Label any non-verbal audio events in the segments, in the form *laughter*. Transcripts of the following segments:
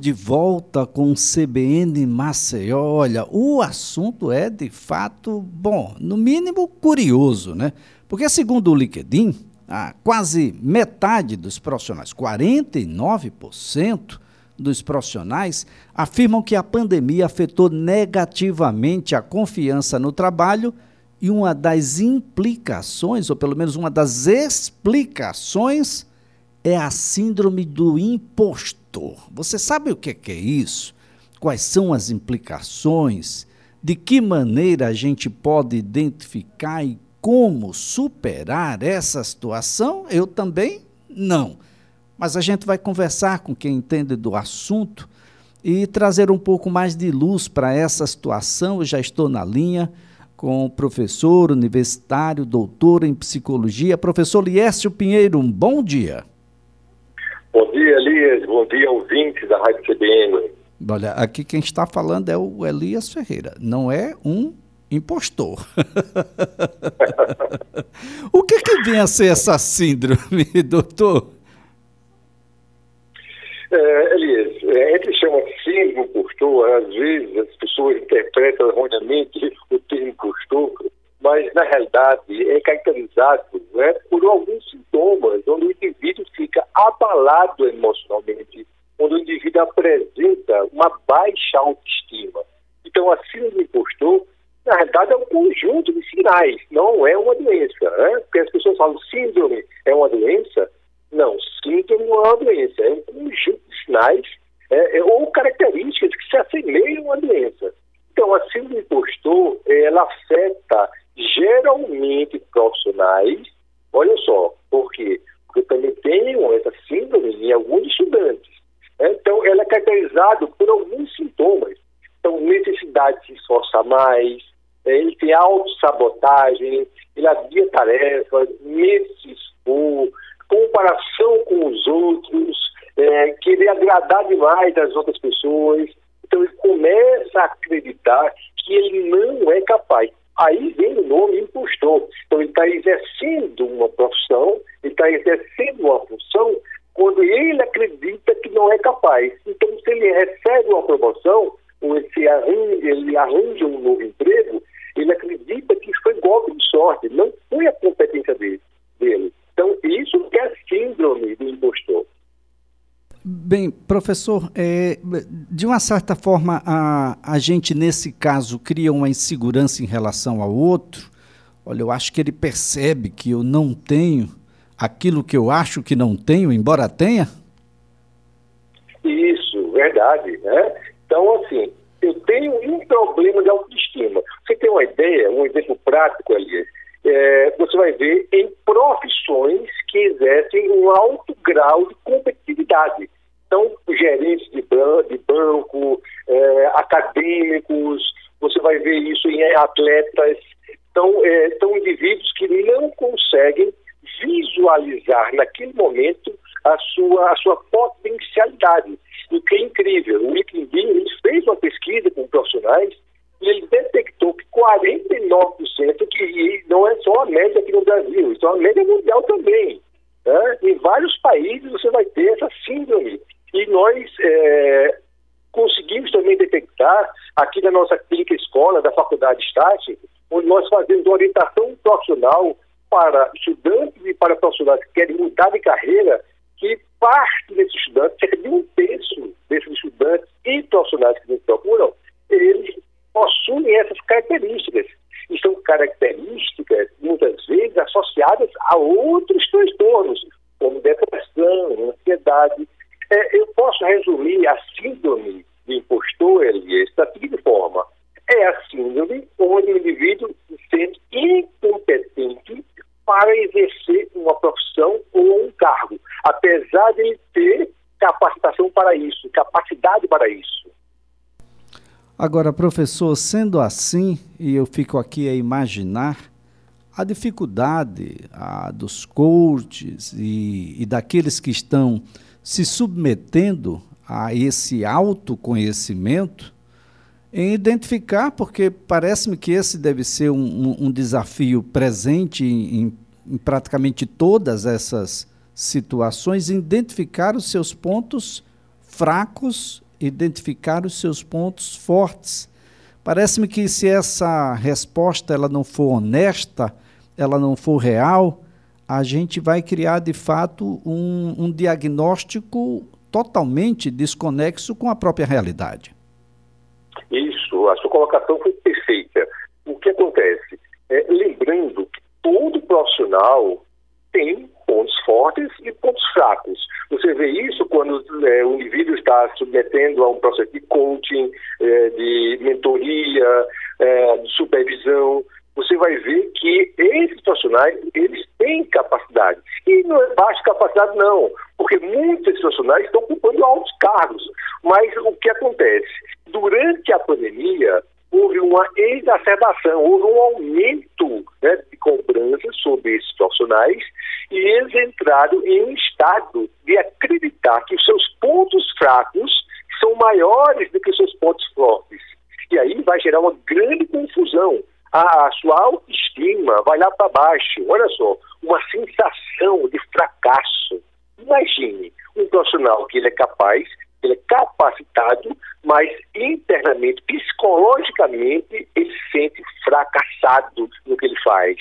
De volta com o CBN Maceió. Olha, o assunto é de fato, bom, no mínimo curioso, né? Porque, segundo o LinkedIn, a quase metade dos profissionais, 49% dos profissionais, afirmam que a pandemia afetou negativamente a confiança no trabalho e uma das implicações, ou pelo menos uma das explicações, é a síndrome do impostor. Você sabe o que é isso? Quais são as implicações? De que maneira a gente pode identificar e como superar essa situação? Eu também não. Mas a gente vai conversar com quem entende do assunto e trazer um pouco mais de luz para essa situação. Eu já estou na linha com o professor universitário, doutor em psicologia, professor Liércio Pinheiro. Um bom dia. Bom dia, Elias. Bom dia, ouvinte da Rádio CBN. Olha, aqui quem está falando é o Elias Ferreira, não é um impostor. *laughs* o que, que vem a ser essa síndrome, *laughs* doutor? É, Elias, é, a gente chama síndrome impostor, às vezes as pessoas interpretam erroneamente o termo impostor, mas na realidade é caracterizado né, por alguns sintomas onde o indivíduo fica abalado emocionalmente, onde o indivíduo apresenta uma baixa autoestima. Então, a síndrome do impostor, na realidade, é um conjunto de sinais, não é uma doença. Né? Porque as pessoas falam síndrome é uma doença. Não, síndrome não é uma doença, é um conjunto de sinais é, é, ou características que se assemelham à doença. Então, a síndrome do impostor, ela afeta geralmente profissionais, olha só, tenho essa síndrome em alguns estudantes. Né? Então, ela é caracterizada por alguns sintomas. Então, necessidade de se esforçar mais, é, ele tem autossabotagem, ele adia tarefas, medo de expor, comparação com os outros, é, querer agradar demais as outras pessoas. Então, ele começa a acreditar que ele não é capaz. Aí vem o nome impostor. Então, ele está exercendo uma profissão, ele está exercendo uma função quando ele acredita que não é capaz. Então, se ele recebe uma promoção, ou ele arranja, ele arranja um novo emprego, ele acredita que foi golpe de sorte, não foi a competência dele. dele. Então, isso que é síndrome do impostor. Bem, professor, é, de uma certa forma, a, a gente, nesse caso, cria uma insegurança em relação ao outro. Olha, eu acho que ele percebe que eu não tenho aquilo que eu acho que não tenho, embora tenha. Verdade. Né? Então, assim, eu tenho um problema de autoestima. Você tem uma ideia, um exemplo prático ali. É, você vai ver em profissões que exercem um alto grau de competitividade. Então, gerentes de, de banco, é, acadêmicos, você vai ver isso em atletas. Então, é, são indivíduos que não conseguem visualizar naquele momento a sua, a sua potencialidade. O que é incrível, o LinkedIn fez uma pesquisa com profissionais e ele detectou que 49%, que não é só a média aqui no Brasil, isso é uma média mundial também. Né? Em vários países você vai ter essa síndrome e nós é, conseguimos também detectar aqui na nossa clínica escola da Faculdade Estácio, onde nós fazemos orientação profissional para estudantes e para profissionais que querem mudar de carreira, que parte desses estudantes, cerca de um terço e profissionais que nos procuram, eles possuem essas características. E são características, muitas vezes, associadas a outros transtornos, como depressão, ansiedade, é, eu posso resumir a síndrome do impostor, Elias, da seguinte forma. É a síndrome onde o indivíduo se sente incompetente para exercer uma profissão ou um cargo, apesar de ele ter capacitação para isso, capacidade para isso. Agora, professor, sendo assim, e eu fico aqui a imaginar a dificuldade a, dos coaches e, e daqueles que estão se submetendo a esse autoconhecimento em identificar, porque parece-me que esse deve ser um, um, desafio presente em, em, praticamente todas essas situações, identificar os seus pontos fracos identificar os seus pontos fortes. Parece-me que se essa resposta ela não for honesta, ela não for real, a gente vai criar de fato um, um diagnóstico totalmente desconexo com a própria realidade. Isso, a sua colocação foi perfeita. O que acontece? É, lembrando que todo profissional tem pontos fortes e pontos fracos. Você vê isso quando é, o indivíduo está submetendo a um processo de coaching, é, de mentoria, é, de supervisão. Você vai ver que esses profissionais eles têm capacidade. E não é baixa capacidade, não, porque muitos profissionais estão ocupando altos cargos. Mas o que acontece? Durante a pandemia, houve uma exacerbação, houve um aumento né, de cobranças sobre e eles entraram em um estado de acreditar que os seus pontos fracos são maiores do que os seus pontos fortes. E aí vai gerar uma grande confusão. A, a sua autoestima vai lá para baixo. Olha só, uma sensação de fracasso. Imagine um profissional que ele é capaz, ele é capacitado, mas internamente, psicologicamente, ele se sente fracassado no que ele faz.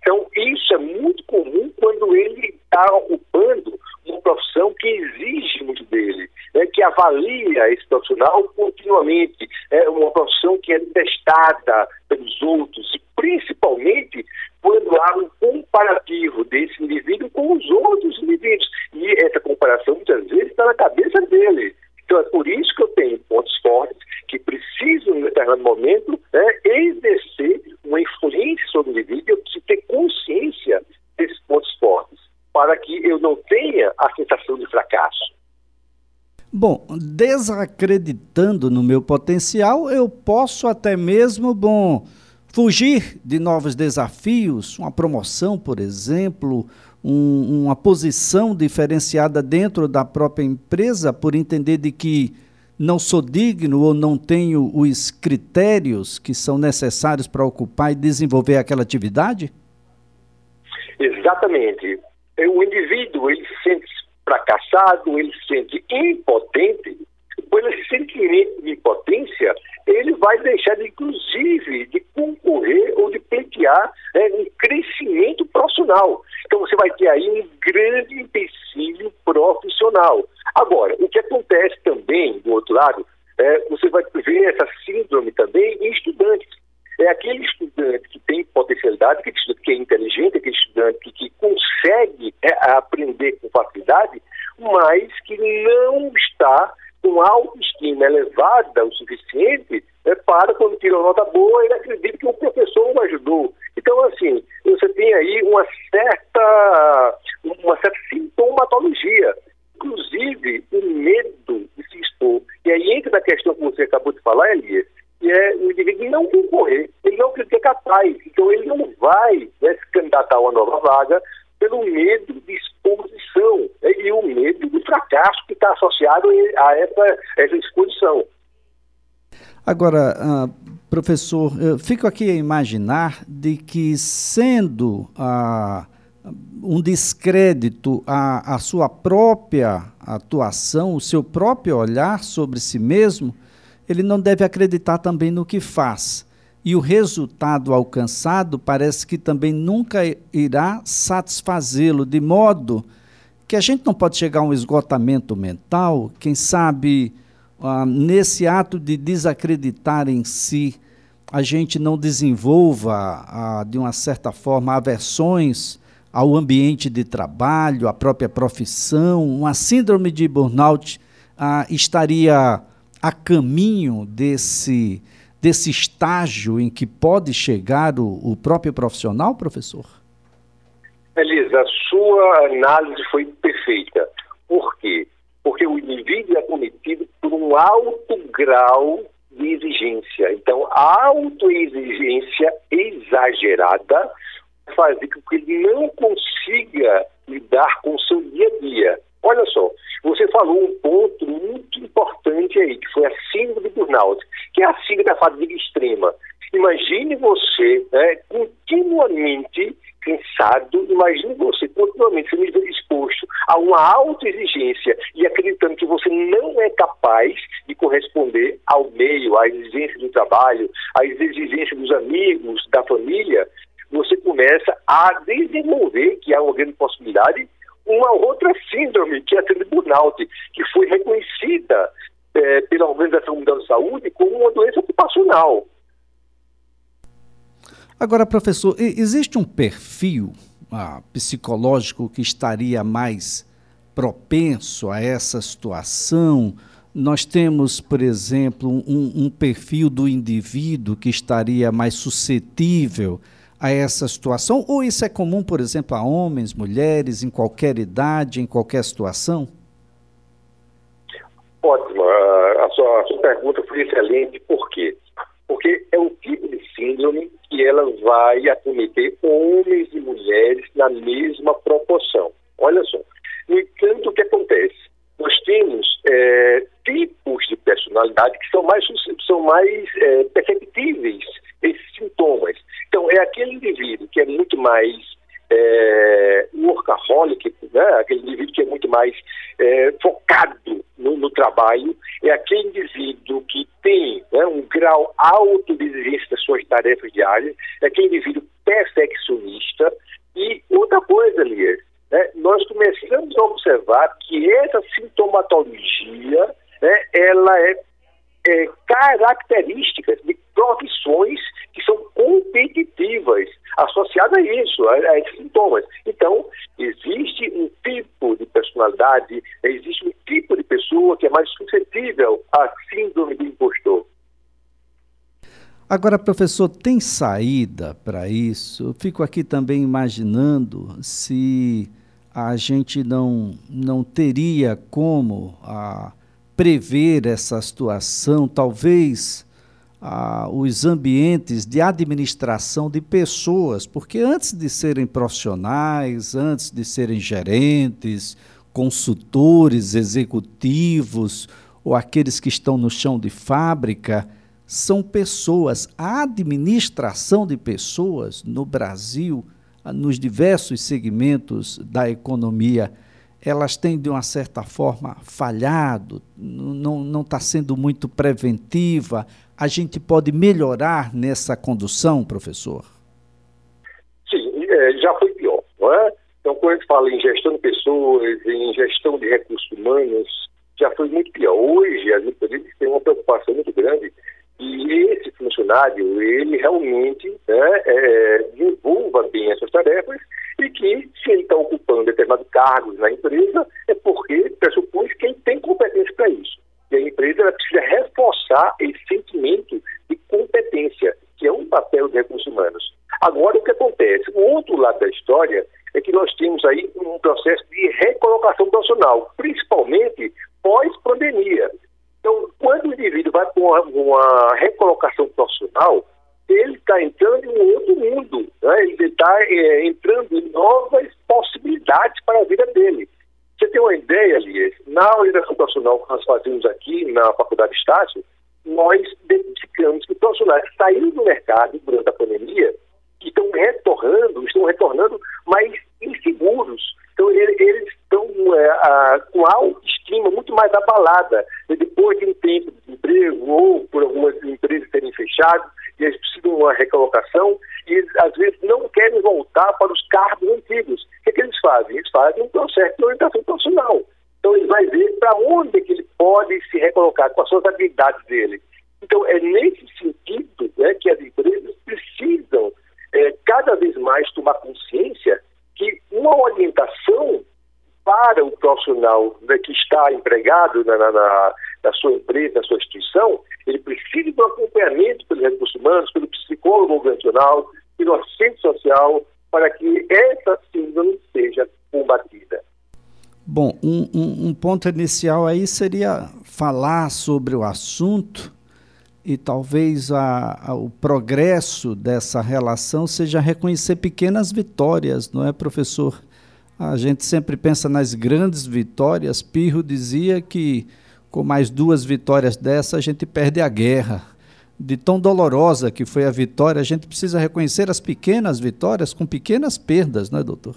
Então, isso é muito comum quando ele está ocupando uma profissão que exige muito dele, né, que avalia esse profissional continuamente. É uma profissão que é testada pelos outros, e principalmente quando há um comparativo desse indivíduo com os outros indivíduos. E essa comparação, muitas vezes, está na cabeça dele. Então, é por isso que eu tenho pontos fortes que precisam, em determinado momento, né, exercer uma influência sobre o indivíduo. Eu preciso ter consciência desses pontos fortes, para que eu não tenha a sensação de fracasso. Bom, desacreditando no meu potencial, eu posso até mesmo, bom, fugir de novos desafios, uma promoção, por exemplo, um, uma posição diferenciada dentro da própria empresa, por entender de que não sou digno ou não tenho os critérios que são necessários para ocupar e desenvolver aquela atividade? Exatamente. O indivíduo ele se sente fracassado, ele se sente impotente. Esse sentimento de impotência, ele vai deixar, de, inclusive, de concorrer ou de pleitear né, um crescimento profissional. Então, você vai ter aí um grande empecilho profissional. Agora, o que acontece também, do outro lado, é, você vai ver essa síndrome também em estudantes. É aquele estudante que tem potencialidade, que, que é inteligente, aquele estudante que, que consegue é, aprender com facilidade, mas que não está com autoestima elevada o suficiente é, para, quando tira uma nota boa, ele acredita que o professor o ajudou. Então, assim, você tem aí uma certa, uma certa sintomatologia, inclusive o medo de se expor. E aí entra na questão que você acabou de falar, Elias, que é o indivíduo não concorrer, ele não acredita é capaz, então ele não vai né, se candidatar a uma nova vaga pelo medo de exposição né, e o medo associado a essa, essa exposição. Agora, uh, professor, eu fico aqui a imaginar de que sendo uh, um descrédito à, à sua própria atuação, o seu próprio olhar sobre si mesmo, ele não deve acreditar também no que faz e o resultado alcançado parece que também nunca irá satisfazê-lo, de modo que a gente não pode chegar a um esgotamento mental, quem sabe ah, nesse ato de desacreditar em si, a gente não desenvolva, ah, de uma certa forma, aversões ao ambiente de trabalho, à própria profissão, uma síndrome de burnout ah, estaria a caminho desse desse estágio em que pode chegar o, o próprio profissional, professor? Elisa, a sua análise foi perfeita. Por quê? Porque o indivíduo é cometido por um alto grau de exigência. Então, a autoexigência exagerada faz com que ele não consiga lidar com o seu dia a dia. Olha só, você falou um ponto muito importante aí, que foi a síndrome de burnout, que é a síndrome da fadiga extrema. Imagine você né, continuamente cansado, imagine você continuamente sendo exposto a uma alta exigência e acreditando que você não é capaz de corresponder ao meio, à exigência do trabalho, às exigências dos amigos, da família, você começa a desenvolver, que há uma grande possibilidade, uma outra síndrome, que é a síndrome burnout, que foi reconhecida é, pela Organização Mundial de Saúde como uma doença ocupacional. Agora, professor, existe um perfil ah, psicológico que estaria mais propenso a essa situação? Nós temos, por exemplo, um, um perfil do indivíduo que estaria mais suscetível a essa situação? Ou isso é comum, por exemplo, a homens, mulheres, em qualquer idade, em qualquer situação? Ótimo. A sua, a sua pergunta foi excelente. Por quê? Porque é um tipo de síndrome que ela vai acometer homens e mulheres na mesma proporção. Olha só. No entanto, o que acontece? Nós temos é, tipos de personalidade que são mais, são mais é, perceptíveis, esses sintomas. Então, é aquele indivíduo que é muito mais é, workaholic, né? aquele indivíduo que é muito mais grau alto de exigência das suas tarefas diárias, é aquele indivíduo perfeccionista. E outra coisa, Elias, né, nós começamos a observar que essa sintomatologia né, ela é, é característica de profissões que são competitivas associada a isso, a, a, esses sintomas. Então, existe um tipo de personalidade, existe um tipo de pessoa que é mais suscetível à síndrome do impostor. Agora, professor, tem saída para isso? Eu fico aqui também imaginando se a gente não, não teria como ah, prever essa situação, talvez ah, os ambientes de administração de pessoas, porque antes de serem profissionais, antes de serem gerentes, consultores, executivos ou aqueles que estão no chão de fábrica, são pessoas. A administração de pessoas no Brasil, nos diversos segmentos da economia, elas têm, de uma certa forma, falhado, não está sendo muito preventiva, a gente pode melhorar nessa condução, professor? Sim, é, já foi pior, não é? Então, quando a gente fala em gestão de pessoas, em gestão de recursos humanos, já foi muito pior. Hoje, as empresas têm uma preocupação muito grande e esse funcionário, ele realmente né, é, desenvolva bem essas tarefas e que, se ele está ocupando determinados cargos na empresa, é porque pressupõe que ele tem competência para isso. E a empresa precisa reforçar esse sentimento de competência, que é um papel dos recursos humanos. Agora, o que acontece? O outro lado da história é que nós temos aí um processo de recolocação profissional, principalmente pós-pandemia. Então, quando o indivíduo vai com uma, recolocação profissional, ele está entrando em um outro mundo, né? ele está é, entrando em novas possibilidades para a vida dele. Você tem uma ideia, Elias? Na orientação profissional que nós fazemos aqui na Faculdade de Estácio, nós identificamos que profissionais saíram do mercado durante a pandemia estão retornando, estão retornando mais inseguros. Então, eles estão é, com a autoestima muito mais abalada depois de um tempo de desemprego ou por algumas empresas e eles precisam de uma recolocação e às vezes não querem voltar para os cargos antigos. O que, é que eles fazem? Eles fazem um processo de orientação profissional. Então ele vai ver para onde é que ele pode se recolocar, com as suas habilidades dele. Então é nesse sentido né, que as empresas precisam é, cada vez mais tomar consciência que uma orientação para o profissional né, que está empregado na, na, na, na sua instituição, ele precisa de um acompanhamento pelos recursos humanos, pelo psicólogo organizacional, pelo assistente social, para que essa síndrome seja combatida. Bom, um, um, um ponto inicial aí seria falar sobre o assunto e talvez a, a, o progresso dessa relação seja reconhecer pequenas vitórias, não é, professor? A gente sempre pensa nas grandes vitórias. Pirro dizia que com mais duas vitórias dessa a gente perde a guerra. De tão dolorosa que foi a vitória, a gente precisa reconhecer as pequenas vitórias com pequenas perdas, não é, doutor?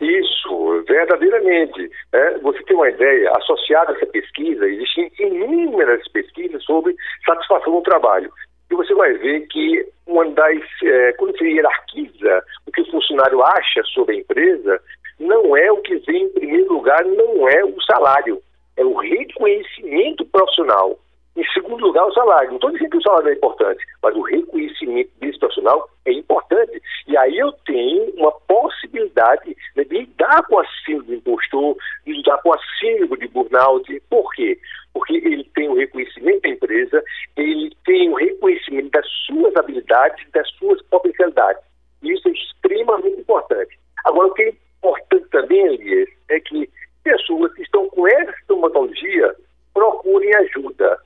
Isso, verdadeiramente. É, você tem uma ideia, associada a essa pesquisa, existem inúmeras pesquisas sobre satisfação no trabalho. E você vai ver que uma das. É, quando você hierarquiza o que o funcionário acha sobre a empresa, não é o que vem em primeiro lugar, não é o salário, é o reconhecimento profissional. Em segundo lugar, o salário. Não estou dizendo que o salário é importante, mas o reconhecimento desse profissional é importante. E aí eu tenho uma possibilidade né, de lidar com a síndrome do impostor, de lidar com a síndrome de burnout. Por quê? Porque ele tem o reconhecimento da empresa, ele tem o reconhecimento das suas habilidades, das suas potencialidades. E isso é extremamente importante. Agora, o que é importante também, Elias, é que pessoas que estão com essa sintomatologia procurem ajuda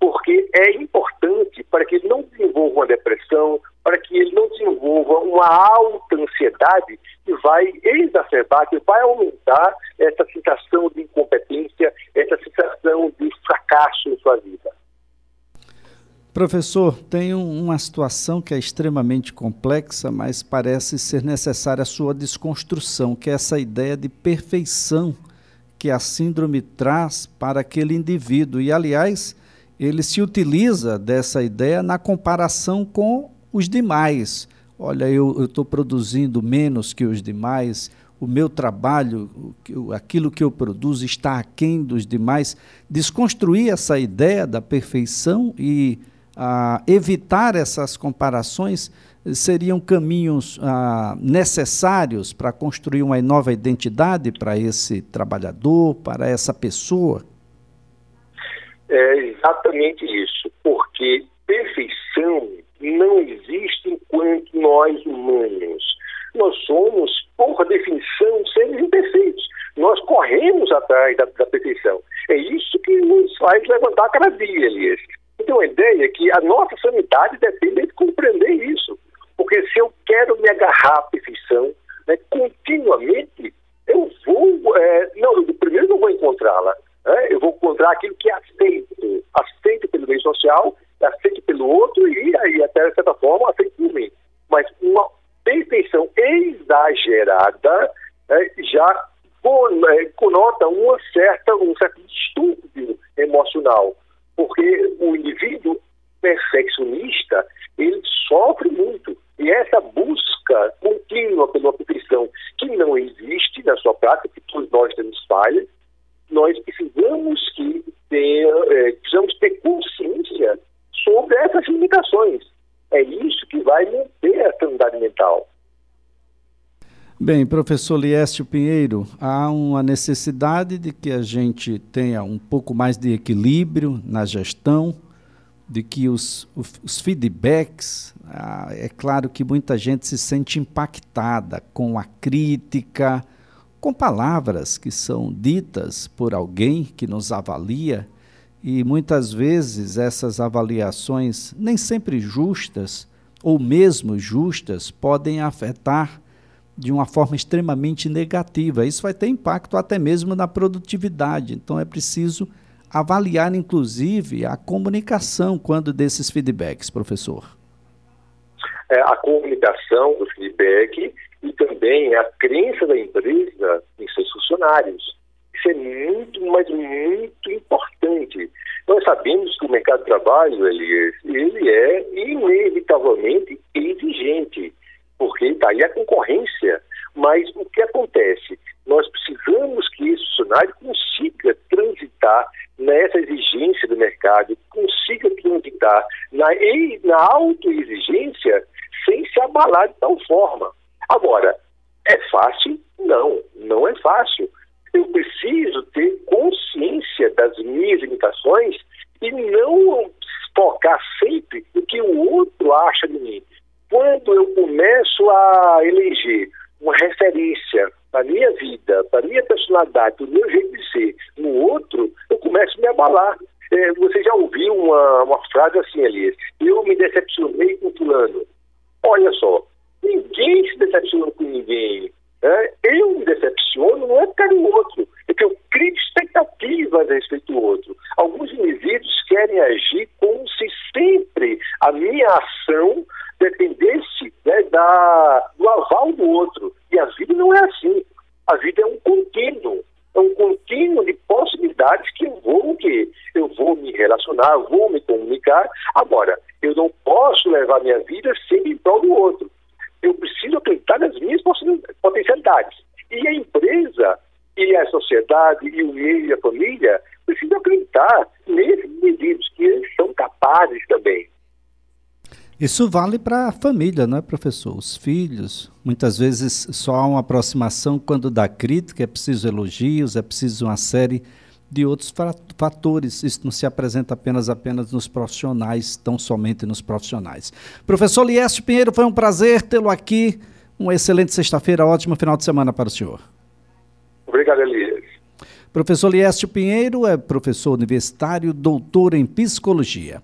porque é importante para que ele não desenvolva uma depressão, para que ele não desenvolva uma alta ansiedade que vai exacerbar, que vai aumentar essa sensação de incompetência, essa sensação de fracasso em sua vida. Professor, tem uma situação que é extremamente complexa, mas parece ser necessária a sua desconstrução, que é essa ideia de perfeição que a síndrome traz para aquele indivíduo. E, aliás, ele se utiliza dessa ideia na comparação com os demais. Olha, eu estou produzindo menos que os demais, o meu trabalho, aquilo que eu produzo está aquém dos demais. Desconstruir essa ideia da perfeição e ah, evitar essas comparações seriam caminhos ah, necessários para construir uma nova identidade para esse trabalhador, para essa pessoa? É exatamente isso, porque perfeição não existe enquanto nós humanos. Nós somos, por definição, seres imperfeitos. Nós corremos atrás da, da perfeição. É isso que nos faz levantar cada dia, Elias. Então, a ideia é que a nossa sanidade depende de compreender isso. Porque se eu quero me agarrar à perfeição né, continuamente, eu vou. É, não, primeiro não vou encontrá-la. Né? Eu vou encontrar aquilo que é aceito, aceito pelo meio social, aceito pelo outro e aí até de certa forma aceito por mim. Mas uma perfeição exagerada né, já é, conota uma certa, um certo distúrbio emocional, porque o indivíduo perfeccionista ele sofre muito e essa busca contínua pela perfeição que não existe na sua prática, que todos nós temos falhas, nós precisamos que ter, é, precisamos ter consciência sobre essas limitações. É isso que vai manter a sanidade mental. Bem, professor Liécio Pinheiro, há uma necessidade de que a gente tenha um pouco mais de equilíbrio na gestão, de que os, os feedbacks, ah, é claro que muita gente se sente impactada com a crítica, com palavras que são ditas por alguém que nos avalia, e muitas vezes essas avaliações, nem sempre justas, ou mesmo justas, podem afetar de uma forma extremamente negativa. Isso vai ter impacto até mesmo na produtividade. Então é preciso avaliar, inclusive, a comunicação quando desses feedbacks, professor. É, a comunicação, o feedback e também a crença da empresa em seus funcionários. Isso é muito, mas muito importante. Nós sabemos que o mercado de trabalho, ele, ele é inevitavelmente exigente, porque está aí a concorrência. Mas o que acontece? Nós precisamos que esse funcionário consiga transitar nessa exigência do mercado, consiga na, na autoexigência sem se abalar de tal forma. Agora, é fácil? Não, não é fácil. Eu preciso ter consciência das minhas limitações e não focar sempre no que o outro acha de mim. Quando eu começo a eleger uma referência para a minha vida, para a minha personalidade, para o meu jeito de ser no outro, eu começo a me abalar. É, você já ouviu uma, uma frase assim, Elias? Eu me decepcionei com fulano. Olha só, ninguém se decepciona com ninguém. Né? Eu me decepciono não é por o outro, é que eu crio expectativas a respeito do outro. Alguns indivíduos querem agir como se sempre minha ação dependesse né, da, do aval do outro. E a vida não é assim. A vida é um contínuo. Um contínuo de possibilidades que eu vou que eu vou me relacionar, vou me comunicar. Agora, eu não posso levar minha vida sempre em prol do outro. Eu preciso acreditar nas minhas potencialidades. E a empresa, e a sociedade, e o meio e a família precisam acreditar nesses indivíduos, que eles são capazes também. Isso vale para a família, não é, professor? Os filhos. Muitas vezes só há uma aproximação quando dá crítica, é preciso elogios, é preciso uma série de outros fatores. Isso não se apresenta apenas apenas nos profissionais, tão somente nos profissionais. Professor Lieste Pinheiro, foi um prazer tê-lo aqui. Uma excelente sexta-feira, ótimo final de semana para o senhor. Obrigado, Elias. Professor Lieste Pinheiro é professor universitário, doutor em psicologia.